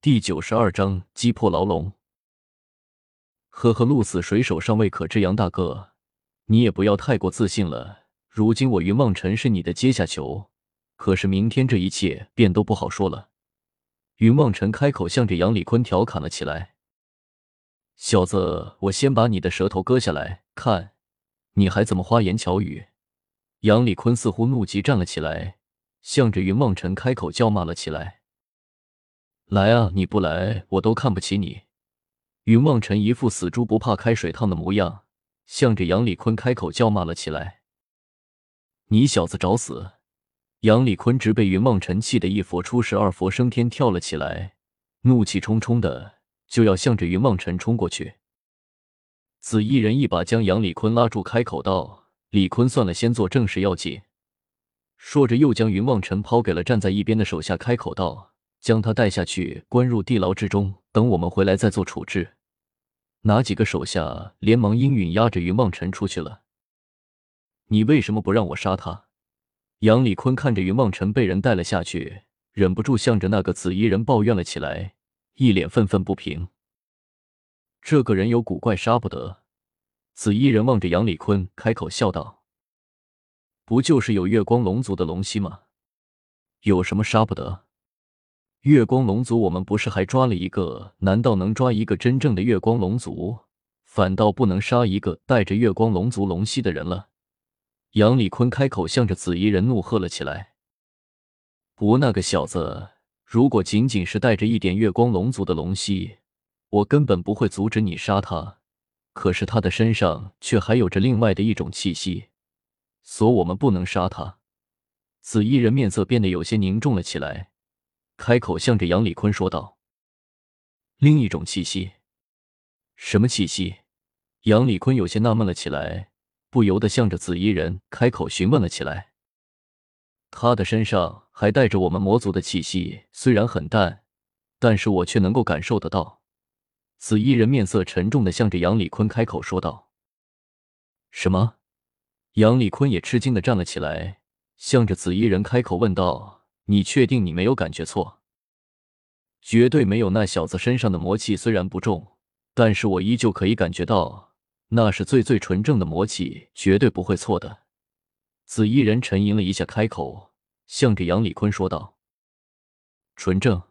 第九十二章击破牢笼。呵呵，鹿死谁手尚未可知，杨大哥，你也不要太过自信了。如今我云望尘是你的阶下囚，可是明天这一切便都不好说了。云望尘开口，向着杨礼坤调侃了起来：“小子，我先把你的舌头割下来，看你还怎么花言巧语。”杨礼坤似乎怒极，站了起来，向着云望尘开口叫骂了起来：“来啊，你不来，我都看不起你！”云望尘一副死猪不怕开水烫的模样，向着杨礼坤开口叫骂了起来：“你小子找死！”杨礼坤直被云望尘气得一佛出世，二佛升天，跳了起来，怒气冲冲的就要向着云望尘冲过去。紫衣人一把将杨礼坤拉住，开口道：“李坤，算了，先做正事要紧。”说着，又将云望尘抛给了站在一边的手下，开口道：“将他带下去，关入地牢之中，等我们回来再做处置。”哪几个手下连忙应允，押着云望尘出去了。你为什么不让我杀他？杨礼坤看着云望尘被人带了下去，忍不住向着那个紫衣人抱怨了起来，一脸愤愤不平。这个人有古怪，杀不得。紫衣人望着杨礼坤，开口笑道：“不就是有月光龙族的龙息吗？有什么杀不得？”月光龙族，我们不是还抓了一个？难道能抓一个真正的月光龙族，反倒不能杀一个带着月光龙族龙息的人了？杨礼坤开口，向着紫衣人怒喝了起来：“不，那个小子，如果仅仅是带着一点月光龙族的龙息，我根本不会阻止你杀他。可是他的身上却还有着另外的一种气息，所以我们不能杀他。”紫衣人面色变得有些凝重了起来。开口向着杨礼坤说道：“另一种气息，什么气息？”杨礼坤有些纳闷了起来，不由得向着紫衣人开口询问了起来。他的身上还带着我们魔族的气息，虽然很淡，但是我却能够感受得到。紫衣人面色沉重的向着杨礼坤开口说道：“什么？”杨礼坤也吃惊的站了起来，向着紫衣人开口问道。你确定你没有感觉错？绝对没有。那小子身上的魔气虽然不重，但是我依旧可以感觉到，那是最最纯正的魔气，绝对不会错的。紫衣人沉吟了一下，开口，向着杨礼坤说道：“纯正。”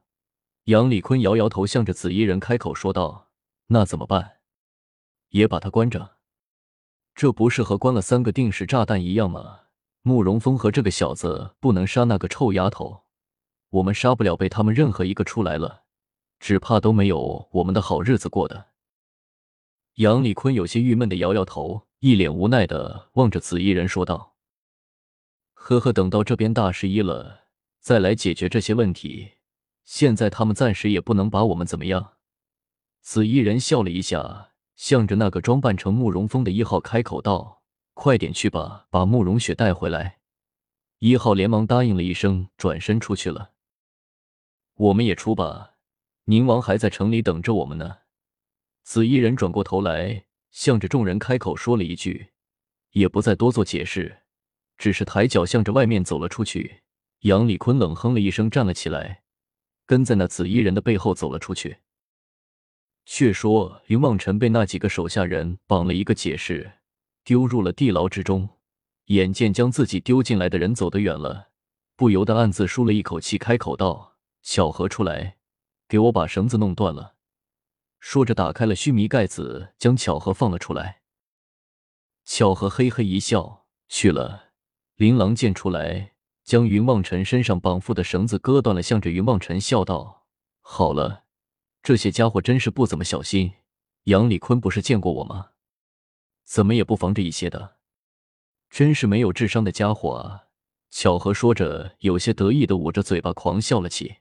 杨礼坤摇摇头，向着紫衣人开口说道：“那怎么办？也把他关着？这不是和关了三个定时炸弹一样吗？”慕容峰和这个小子不能杀那个臭丫头，我们杀不了，被他们任何一个出来了，只怕都没有我们的好日子过的。杨礼坤有些郁闷的摇摇头，一脸无奈的望着紫衣人说道：“呵呵，等到这边大事一了，再来解决这些问题。现在他们暂时也不能把我们怎么样。”紫衣人笑了一下，向着那个装扮成慕容峰的一号开口道。快点去吧，把慕容雪带回来。一号连忙答应了一声，转身出去了。我们也出吧，宁王还在城里等着我们呢。紫衣人转过头来，向着众人开口说了一句，也不再多做解释，只是抬脚向着外面走了出去。杨礼坤冷哼了一声，站了起来，跟在那紫衣人的背后走了出去。却说云望尘被那几个手下人绑了一个解释。丢入了地牢之中，眼见将自己丢进来的人走得远了，不由得暗自舒了一口气，开口道：“巧合出来，给我把绳子弄断了。”说着，打开了须弥盖子，将巧合放了出来。巧合嘿嘿一笑，去了。琳琅见出来，将云望尘身上绑缚的绳子割断了，向着云望尘笑道：“好了，这些家伙真是不怎么小心。杨礼坤不是见过我吗？”怎么也不防着一些的，真是没有智商的家伙啊！巧合说着，有些得意的捂着嘴巴狂笑了起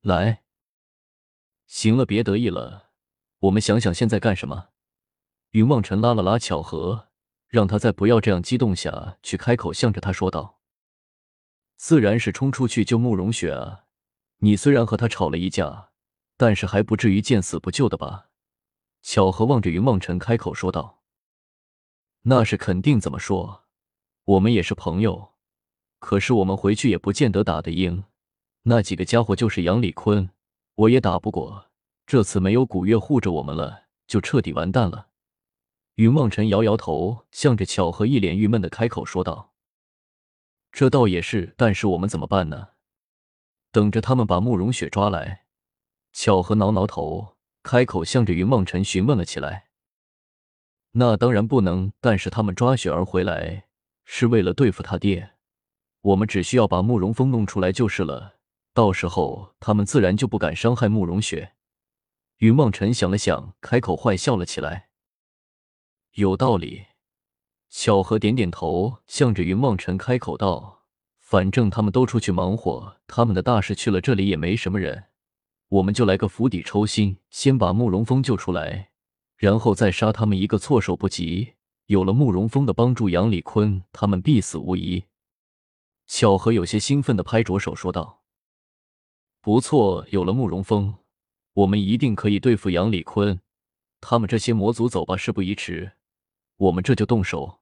来。行了，别得意了，我们想想现在干什么。云望尘拉了拉巧合，让他再不要这样激动下去，开口向着他说道：“自然是冲出去救慕容雪啊！你虽然和他吵了一架，但是还不至于见死不救的吧？”巧合望着云望尘，开口说道：“那是肯定。怎么说，我们也是朋友。可是我们回去也不见得打得赢。那几个家伙就是杨礼坤，我也打不过。这次没有古月护着我们了，就彻底完蛋了。云望尘摇摇头，向着巧合一脸郁闷的开口说道：“这倒也是，但是我们怎么办呢？等着他们把慕容雪抓来。”巧合挠挠头，开口向着云梦尘询问了起来：“那当然不能，但是他们抓雪儿回来是为了对付他爹，我们只需要把慕容峰弄出来就是了。到时候他们自然就不敢伤害慕容雪。”云梦尘想了想，开口坏笑了起来。有道理。巧合点点头，向着云梦尘开口道：“反正他们都出去忙活他们的大事去了，这里也没什么人，我们就来个釜底抽薪，先把慕容峰救出来，然后再杀他们一个措手不及。有了慕容峰的帮助，杨礼坤他们必死无疑。”巧合有些兴奋的拍着手说道：“不错，有了慕容峰。”我们一定可以对付杨礼坤，他们这些魔族。走吧，事不宜迟，我们这就动手。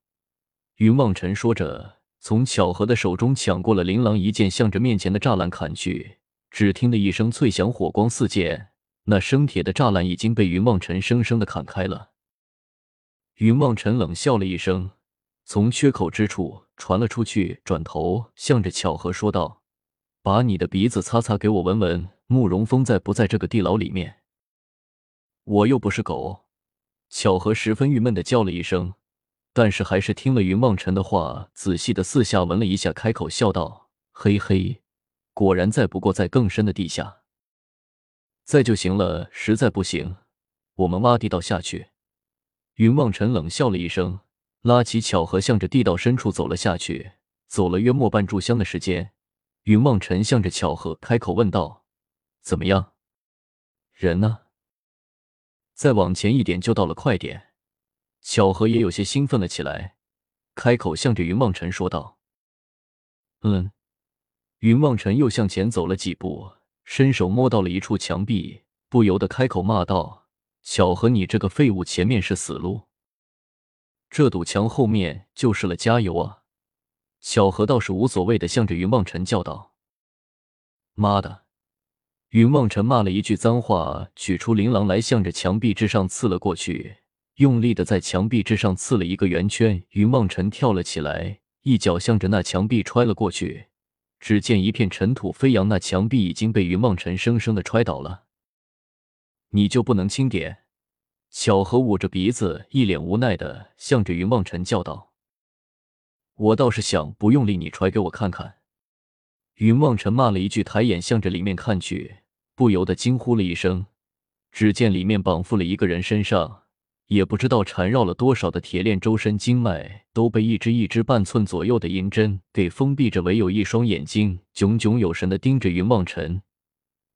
云望尘说着，从巧合的手中抢过了琳琅一剑，向着面前的栅栏砍去。只听得一声脆响，火光四溅，那生铁的栅栏已经被云望尘生生的砍开了。云望尘冷笑了一声，从缺口之处传了出去，转头向着巧合说道：“把你的鼻子擦擦，给我闻闻。”慕容峰在不在这个地牢里面？我又不是狗。巧合十分郁闷的叫了一声，但是还是听了云望尘的话，仔细的四下闻了一下，开口笑道：“嘿嘿，果然在，不过在更深的地下。在就行了，实在不行，我们挖地道下去。”云望尘冷笑了一声，拉起巧合，向着地道深处走了下去。走了约莫半炷香的时间，云望尘向着巧合开口问道。怎么样？人呢？再往前一点就到了。快点！巧合也有些兴奋了起来，开口向着云望尘说道：“嗯。”云望尘又向前走了几步，伸手摸到了一处墙壁，不由得开口骂道：“巧合，你这个废物，前面是死路，这堵墙后面就是了，加油啊！”巧合倒是无所谓的向着云望尘叫道：“妈的！”云望尘骂了一句脏话，取出琳琅来，向着墙壁之上刺了过去，用力的在墙壁之上刺了一个圆圈。云望尘跳了起来，一脚向着那墙壁踹了过去。只见一片尘土飞扬，那墙壁已经被云望尘生生的踹倒了。你就不能轻点？巧合捂着鼻子，一脸无奈的向着云望尘叫道：“我倒是想不用力，你踹给我看看。”云望尘骂了一句，抬眼向着里面看去。不由得惊呼了一声，只见里面绑缚了一个人，身上也不知道缠绕了多少的铁链，周身经脉都被一只一只半寸左右的银针给封闭着，唯有一双眼睛炯炯有神的盯着云望尘。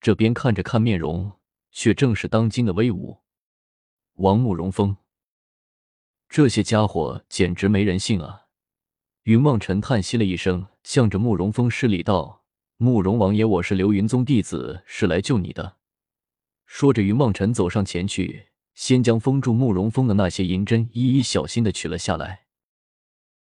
这边看着看面容，却正是当今的威武王慕容峰。这些家伙简直没人性啊！云望尘叹息了一声，向着慕容峰施礼道。慕容王爷，我是流云宗弟子，是来救你的。说着，云望尘走上前去，先将封住慕容峰的那些银针一一小心的取了下来。